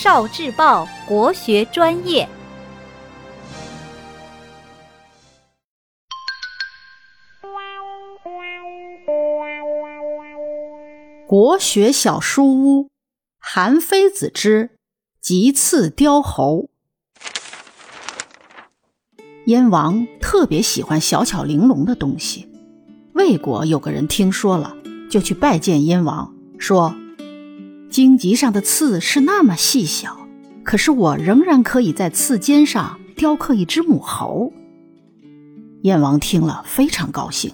少智报国学专业。国学小书屋，韩非子之棘刺雕猴。燕王特别喜欢小巧玲珑的东西。魏国有个人听说了，就去拜见燕王，说：“荆棘上的刺是那么细小，可是我仍然可以在刺尖上雕刻一只母猴。”燕王听了非常高兴，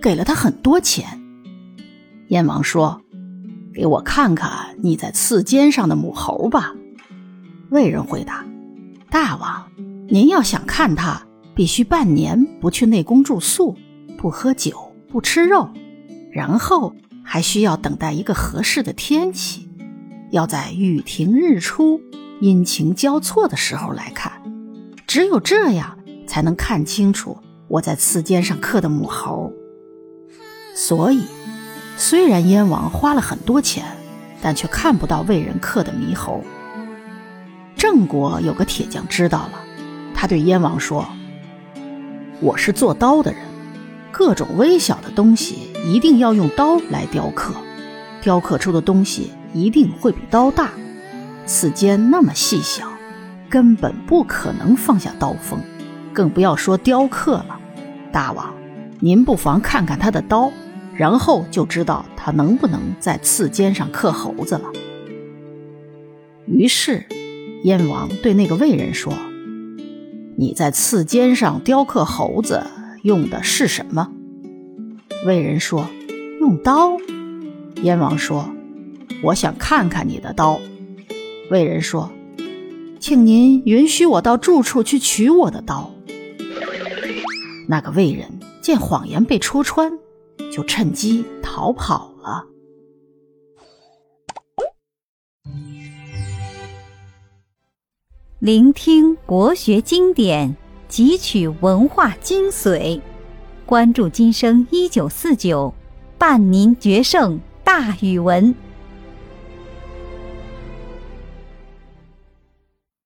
给了他很多钱。燕王说。给我看看你在刺尖上的母猴吧。魏人回答：“大王，您要想看它，必须半年不去内宫住宿，不喝酒，不吃肉，然后还需要等待一个合适的天气，要在雨停日出、阴晴交错的时候来看。只有这样，才能看清楚我在刺尖上刻的母猴。所以。”虽然燕王花了很多钱，但却看不到魏人刻的猕猴。郑国有个铁匠知道了，他对燕王说：“我是做刀的人，各种微小的东西一定要用刀来雕刻，雕刻出的东西一定会比刀大。刺尖那么细小，根本不可能放下刀锋，更不要说雕刻了。大王，您不妨看看他的刀。”然后就知道他能不能在刺尖上刻猴子了。于是，燕王对那个魏人说：“你在刺尖上雕刻猴子用的是什么？”魏人说：“用刀。”燕王说：“我想看看你的刀。”魏人说：“请您允许我到住处去取我的刀。”那个魏人见谎言被戳穿。就趁机逃跑了。聆听国学经典，汲取文化精髓，关注今生一九四九，伴您决胜大语文。